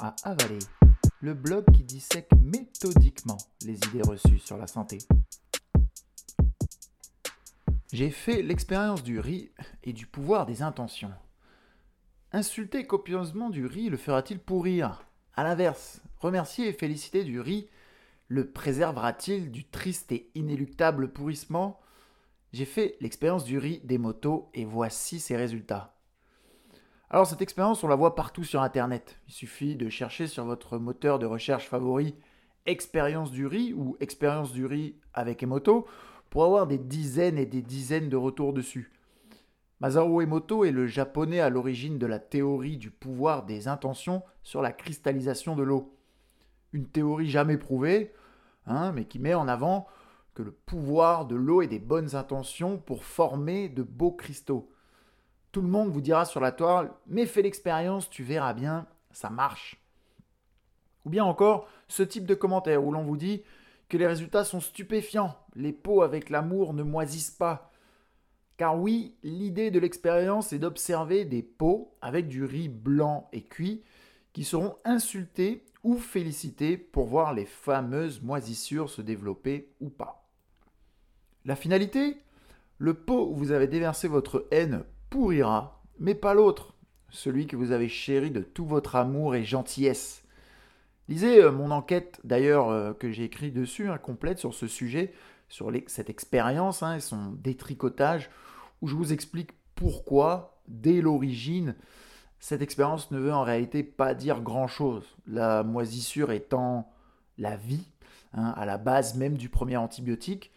à avaler, le blog qui dissèque méthodiquement les idées reçues sur la santé. J'ai fait l'expérience du riz et du pouvoir des intentions. Insulter copieusement du riz le fera-t-il pourrir? À l'inverse, remercier et féliciter du riz le préservera-t-il du triste et inéluctable pourrissement? J'ai fait l'expérience du riz des motos et voici ses résultats. Alors cette expérience, on la voit partout sur Internet. Il suffit de chercher sur votre moteur de recherche favori expérience du riz ou expérience du riz avec Emoto pour avoir des dizaines et des dizaines de retours dessus. Masaru Emoto est le japonais à l'origine de la théorie du pouvoir des intentions sur la cristallisation de l'eau. Une théorie jamais prouvée, hein, mais qui met en avant que le pouvoir de l'eau et des bonnes intentions pour former de beaux cristaux. Tout le monde vous dira sur la toile, mais fais l'expérience, tu verras bien, ça marche. Ou bien encore ce type de commentaire où l'on vous dit que les résultats sont stupéfiants, les pots avec l'amour ne moisissent pas. Car oui, l'idée de l'expérience est d'observer des pots avec du riz blanc et cuit qui seront insultés ou félicités pour voir les fameuses moisissures se développer ou pas. La finalité? Le pot où vous avez déversé votre haine pourrira, mais pas l'autre, celui que vous avez chéri de tout votre amour et gentillesse. Lisez euh, mon enquête d'ailleurs euh, que j'ai écrit dessus, hein, complète sur ce sujet, sur cette expérience hein, et son détricotage, où je vous explique pourquoi, dès l'origine, cette expérience ne veut en réalité pas dire grand-chose. La moisissure étant la vie, hein, à la base même du premier antibiotique,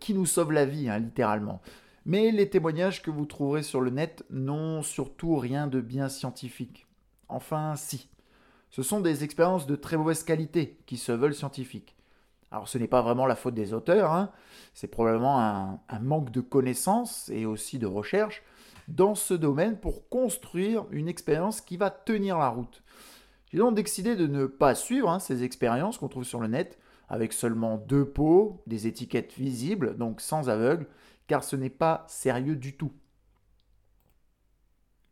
qui nous sauve la vie, littéralement. Mais les témoignages que vous trouverez sur le net n'ont surtout rien de bien scientifique. Enfin, si. Ce sont des expériences de très mauvaise qualité qui se veulent scientifiques. Alors ce n'est pas vraiment la faute des auteurs, hein. c'est probablement un, manque de connaissances et aussi de recherche dans ce domaine pour construire une expérience qui va tenir la route. J'ai donc décidé de ne pas suivre hein, ces expériences qu'on trouve sur le net avec seulement deux pots, des étiquettes visibles, donc sans aveugle, car ce n'est pas sérieux du tout.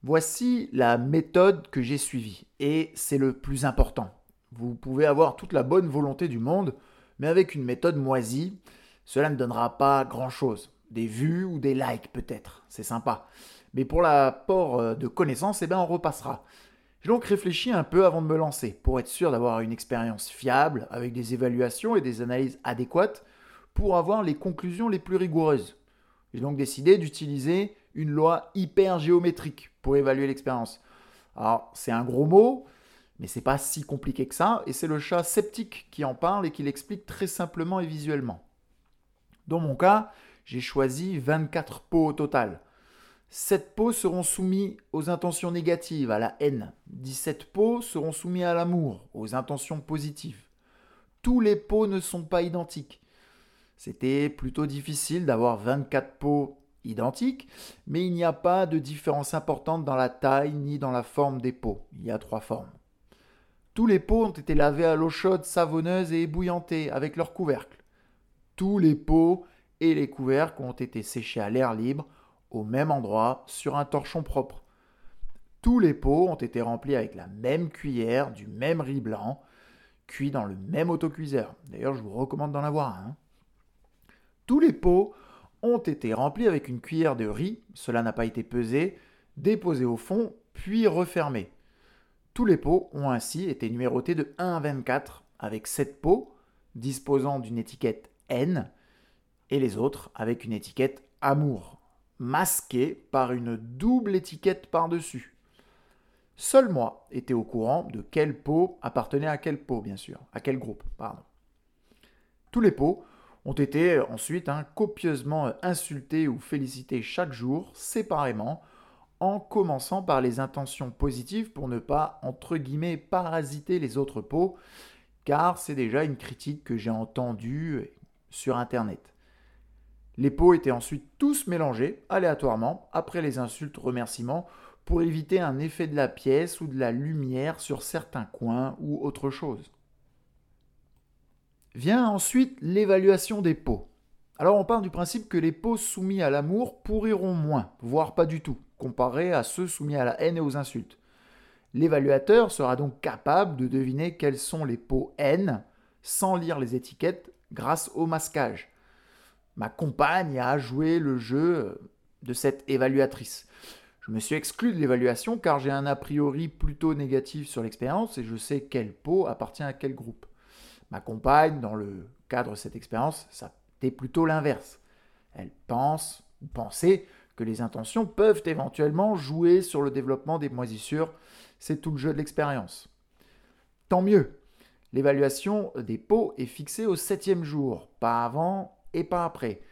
Voici la méthode que j'ai suivie, et c'est le plus important. Vous pouvez avoir toute la bonne volonté du monde, mais avec une méthode moisie, cela ne donnera pas grand-chose. Des vues ou des likes peut-être, c'est sympa. Mais pour l'apport euh, de connaissances, eh bien on repassera. J'ai donc réfléchi un peu avant de me lancer, pour être sûr d'avoir une expérience fiable, avec des évaluations et des analyses adéquates, pour avoir les conclusions les plus rigoureuses. J'ai donc décidé d'utiliser une loi hyper géométrique pour évaluer l'expérience. Alors, c'est un gros mot, mais c'est pas si compliqué que ça, et c'est le chat sceptique qui en parle et qui l'explique très simplement et visuellement. Dans mon cas, j'ai choisi 24 pots au total. 7 pots seront soumis aux intentions négatives, à la haine. 17 pots seront soumis à l'amour, aux intentions positives. Tous les pots ne sont pas identiques. C'était plutôt difficile d'avoir 24 pots identiques, mais il n'y a pas de différence importante dans la taille ni dans la forme des pots. Il y a trois formes. Tous les pots ont été lavés à l'eau chaude, savonneuse et ébouillantée avec leur couvercle. Tous les pots et les couvercles ont été séchés à l'air libre, au même endroit, sur un torchon propre. Tous les pots ont été remplis avec la même cuillère, du même riz blanc, cuit dans le même autocuiseur. D'ailleurs, je vous recommande d'en avoir un. Tous les pots ont été remplis avec une cuillère de riz, cela n'a pas été pesé, déposé au fond, puis refermé. Tous les pots ont ainsi été numérotés de 1 à 24, avec 7 pots disposant d'une étiquette N et les autres avec une étiquette Amour, masquée par une double étiquette par-dessus. Seul moi était au courant de quel pot appartenait à quel pot, bien sûr, à quel groupe, pardon. Tous les pots ont été ensuite hein, copieusement insultés ou félicités chaque jour, séparément, en commençant par les intentions positives pour ne pas, entre guillemets, parasiter les autres pots, car c'est déjà une critique que j'ai entendue sur Internet. Les pots étaient ensuite tous mélangés aléatoirement après les insultes remerciements pour éviter un effet de la pièce ou de la lumière sur certains coins ou autre chose. Vient ensuite l'évaluation des pots. Alors on part du principe que les pots soumis à l'amour pourriront moins, voire pas du tout, comparé à ceux soumis à la haine et aux insultes. L'évaluateur sera donc capable de deviner quels sont les pots N sans lire les étiquettes grâce au masquage. Ma compagne a joué le jeu de cette évaluatrice. Je me suis exclu de l'évaluation car j'ai un a priori plutôt négatif sur l'expérience et je sais quel pot appartient à quel groupe. Ma compagne, dans le cadre de cette expérience, ça était plutôt l'inverse. Elle pense ou pensait que les intentions peuvent éventuellement jouer sur le développement des moisissures. C'est tout le jeu de l'expérience. Tant mieux. L'évaluation des pots est fixée au septième jour, pas avant et pas après.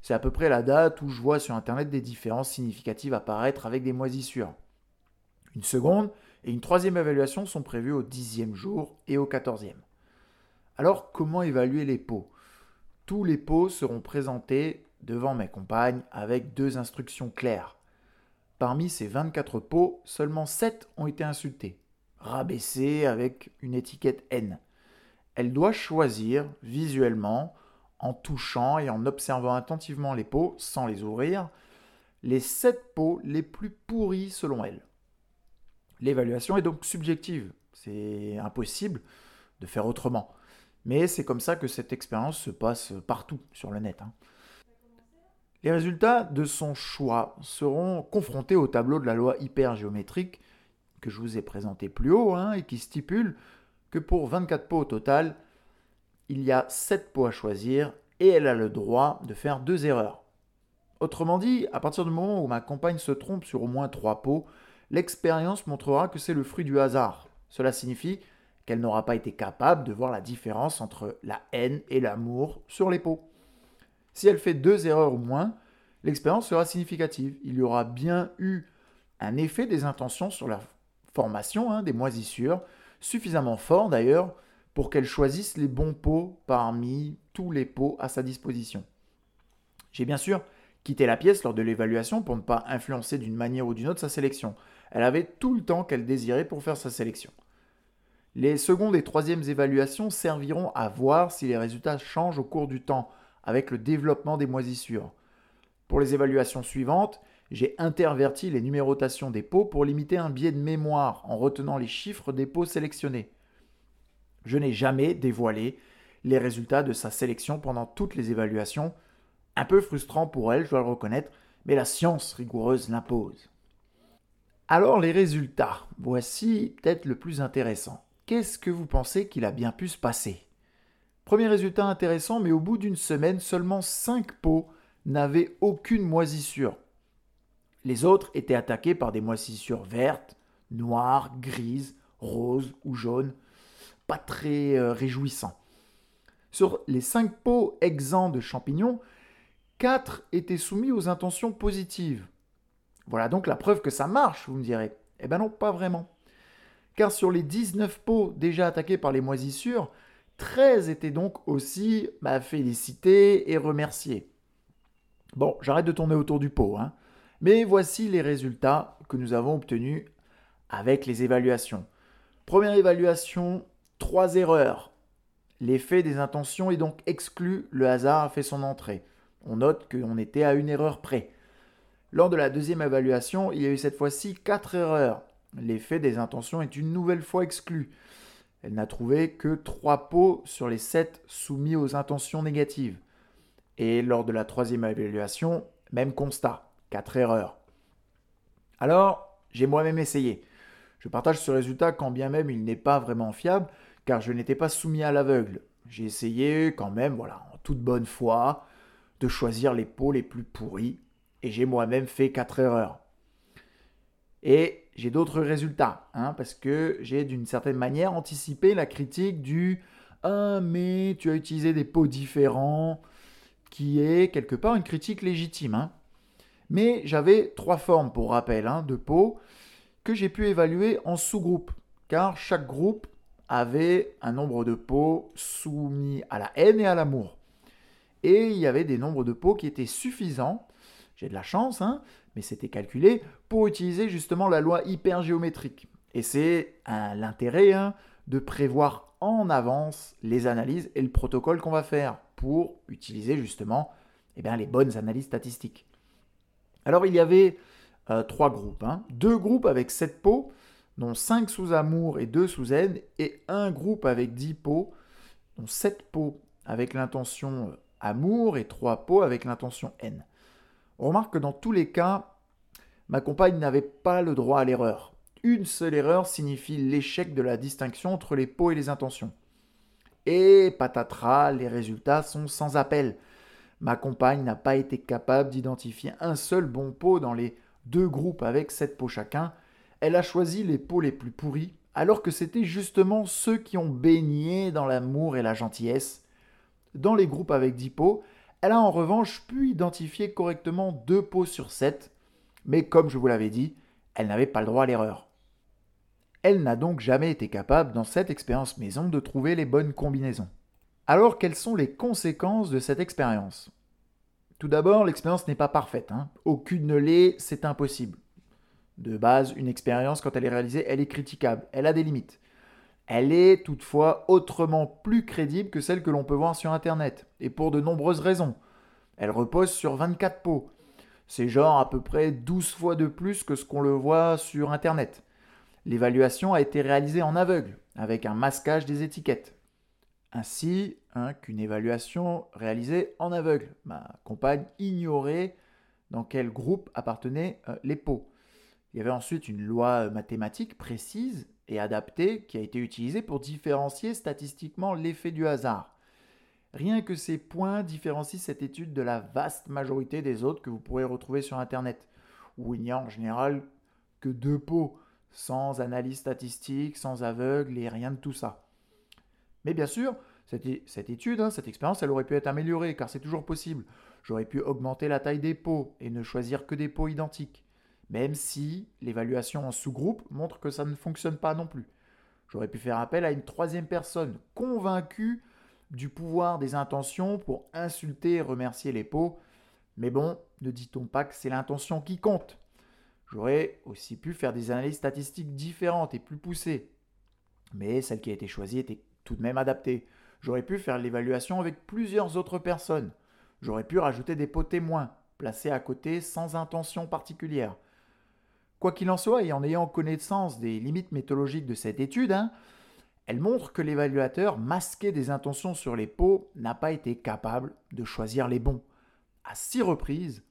C'est à peu près la date où je vois sur Internet des différences significatives apparaître avec des moisissures. Une seconde et une troisième évaluation sont prévues au dixième jour et au quatorzième. Alors comment évaluer les pots? Tous les pots seront présentés devant mes compagnes avec deux instructions claires. Parmi ces 24 pots, seulement 7 ont été insultés, rabaissés avec une étiquette N. Elle doit choisir visuellement, en touchant et en observant attentivement les pots sans les ouvrir, les 7 pots les plus pourris selon elle. L'évaluation est donc subjective, c'est impossible de faire autrement. Mais c'est comme ça que cette expérience se passe partout sur le net. Hein. Les résultats de son choix seront confrontés au tableau de la loi hypergéométrique que je vous ai présenté plus haut hein, et qui stipule que pour 24 pots au total, il y a 7 pots à choisir et elle a le droit de faire deux erreurs. Autrement dit, à partir du moment où ma compagne se trompe sur au moins 3 pots, l'expérience montrera que c'est le fruit du hasard. Cela signifie qu'elle n'aura pas été capable de voir la différence entre la haine et l'amour sur les pots. Si elle fait deux erreurs ou moins, l'expérience sera significative. Il y aura bien eu un effet des intentions sur la formation hein, des moisissures, suffisamment fort d'ailleurs pour qu'elle choisisse les bons pots parmi tous les pots à sa disposition. J'ai bien sûr quitté la pièce lors de l'évaluation pour ne pas influencer d'une manière ou d'une autre sa sélection. Elle avait tout le temps qu'elle désirait pour faire sa sélection. Les secondes et troisièmes évaluations serviront à voir si les résultats changent au cours du temps avec le développement des moisissures. Pour les évaluations suivantes, j'ai interverti les numérotations des pots pour limiter un biais de mémoire en retenant les chiffres des pots sélectionnés. Je n'ai jamais dévoilé les résultats de sa sélection pendant toutes les évaluations. Un peu frustrant pour elle, je dois le reconnaître, mais la science rigoureuse l'impose. Alors les résultats, voici peut-être le plus intéressant. Qu'est-ce que vous pensez qu'il a bien pu se passer? Premier résultat intéressant, mais au bout d'une semaine, seulement 5 pots n'avaient aucune moisissure. Les autres étaient attaqués par des moisissures vertes, noires, grises, roses ou jaunes. Pas très euh, réjouissant. Sur les 5 pots exempts de champignons, 4 étaient soumis aux intentions positives. Voilà donc la preuve que ça marche, vous me direz. Eh bien non, pas vraiment. Car sur les 19 pots déjà attaqués par les moisissures, 13 étaient donc aussi bah, félicités et remerciés. Bon, j'arrête de tourner autour du pot, hein. mais voici les résultats que nous avons obtenus avec les évaluations. Première évaluation, 3 erreurs. L'effet des intentions est donc exclu, le hasard a fait son entrée. On note qu'on était à une erreur près. Lors de la deuxième évaluation, il y a eu cette fois-ci 4 erreurs. L'effet des intentions est une nouvelle fois exclu. Elle n'a trouvé que 3 pots sur les 7 soumis aux intentions négatives. Et lors de la troisième évaluation, même constat, 4 erreurs. Alors, j'ai moi-même essayé. Je partage ce résultat quand bien même il n'est pas vraiment fiable, car je n'étais pas soumis à l'aveugle. J'ai essayé quand même, voilà, en toute bonne foi, de choisir les pots les plus pourris, et j'ai moi-même fait 4 erreurs. Et j'ai d'autres résultats, hein, parce que j'ai d'une certaine manière anticipé la critique du Ah, mais tu as utilisé des pots différents, qui est quelque part une critique légitime. Hein. Mais j'avais trois formes, pour rappel, hein, de pots que j'ai pu évaluer en sous-groupes, car chaque groupe avait un nombre de pots soumis à la haine et à l'amour. Et il y avait des nombres de pots qui étaient suffisants, j'ai de la chance, hein, mais c'était calculé pour utiliser justement la loi hypergéométrique. Et c'est l'intérêt hein, de prévoir en avance les analyses et le protocole qu'on va faire pour utiliser justement eh bien, les bonnes analyses statistiques. Alors il y avait euh, trois groupes. Hein. Deux groupes avec sept pots dont 5 sous amour et 2 sous N, et un groupe avec 10 pots, dont 7 pots avec l'intention euh, amour et 3 pots avec l'intention N. Remarque que dans tous les cas, ma compagne n'avait pas le droit à l'erreur. Une seule erreur signifie l'échec de la distinction entre les pots et les intentions. Et patatras, les résultats sont sans appel. Ma compagne n'a pas été capable d'identifier un seul bon pot dans les deux groupes avec sept pots chacun. Elle a choisi les pots les plus pourris, alors que c'était justement ceux qui ont baigné dans l'amour et la gentillesse. Dans les groupes avec dix pots, elle a en revanche pu identifier correctement deux pots sur sept, mais comme je vous l'avais dit, elle n'avait pas le droit à l'erreur. Elle n'a donc jamais été capable, dans cette expérience maison, de trouver les bonnes combinaisons. Alors, quelles sont les conséquences de cette expérience? Tout d'abord, l'expérience n'est pas parfaite. Hein. Aucune ne l'est, c'est impossible. De base, une expérience, quand elle est réalisée, elle est critiquable, elle a des limites. Elle est toutefois autrement plus crédible que celle que l'on peut voir sur Internet, et pour de nombreuses raisons. Elle repose sur 24 pots. C'est genre à peu près 12 fois de plus que ce qu'on le voit sur Internet. L'évaluation a été réalisée en aveugle, avec un masquage des étiquettes. Ainsi hein, qu'une évaluation réalisée en aveugle. Ma compagne ignorait dans quel groupe appartenaient euh, les pots. Il y avait ensuite une loi mathématique précise et adaptée qui a été utilisée pour différencier statistiquement l'effet du hasard. Rien que ces points différencient cette étude de la vaste majorité des autres que vous pourrez retrouver sur Internet, où il n'y a en général que deux pots sans analyse statistique, sans aveugle et rien de tout ça. Mais bien sûr, cette, étude, hein, cette expérience, elle aurait pu être améliorée, car c'est toujours possible. J'aurais pu augmenter la taille des pots et ne choisir que des pots identiques, même si l'évaluation en sous-groupe montre que ça ne fonctionne pas non plus. J'aurais pu faire appel à une troisième personne convaincue du pouvoir des intentions pour insulter et remercier les pots, mais bon, ne dit-on pas que c'est l'intention qui compte J'aurais aussi pu faire des analyses statistiques différentes et plus poussées. Mais celle qui a été choisie était tout de même adaptée. J'aurais pu faire l'évaluation avec plusieurs autres personnes. J'aurais pu rajouter des pots témoins, placés à côté sans intention particulière. Quoi qu'il en soit, et en ayant connaissance des limites méthodologiques de cette étude, hein, elle montre que l'évaluateur masqué des intentions sur les pots n'a pas été capable de choisir les bons. À six reprises,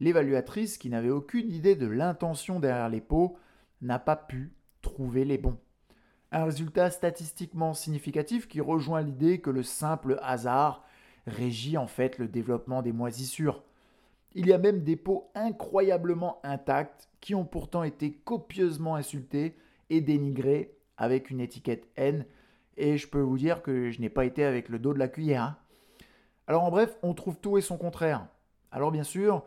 l'évaluatrice, qui n'avait aucune idée de l'intention derrière les pots, n'a pas pu trouver les bons. Un résultat statistiquement significatif qui rejoint l'idée que le simple hasard régit en fait le développement des moisissures. Il y a même des pots incroyablement intacts qui ont pourtant été copieusement insultés et dénigrés avec une étiquette N, et je peux vous dire que je n'ai pas été avec le dos de la cuillère. Hein. Alors en bref, on trouve tout et son contraire. Alors bien sûr,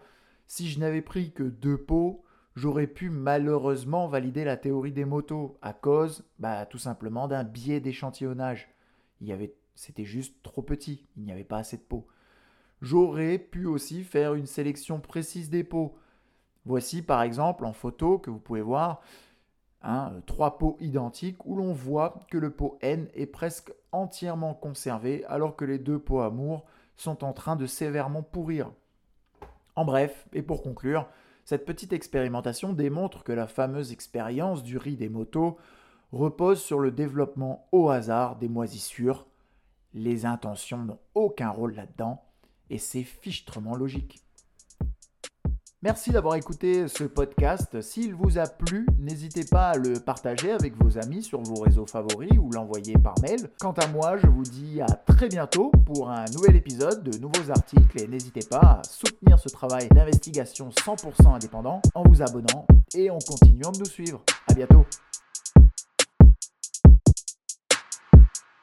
si je n'avais pris que deux pots, j'aurais pu malheureusement valider la théorie des motos à cause, bah, tout simplement d'un biais d'échantillonnage. Il avait, c'était juste trop petit, il n'y avait pas assez de pots. J'aurais pu aussi faire une sélection précise des pots. Voici par exemple en photo que vous pouvez voir hein, trois pots identiques où l'on voit que le pot N est presque entièrement conservé alors que les deux pots amour sont en train de sévèrement pourrir. En bref, et pour conclure, cette petite expérimentation démontre que la fameuse expérience du riz des motos repose sur le développement au hasard des moisissures. Les intentions n'ont aucun rôle là-dedans, et c'est fichtrement logique. Merci d'avoir écouté ce podcast. S'il vous a plu, n'hésitez pas à le partager avec vos amis sur vos réseaux favoris ou l'envoyer par mail. Quant à moi, je vous dis à très bientôt pour un nouvel épisode de nouveaux articles et n'hésitez pas à soutenir ce travail d'investigation 100% indépendant en vous abonnant et en continuant de nous suivre. À bientôt.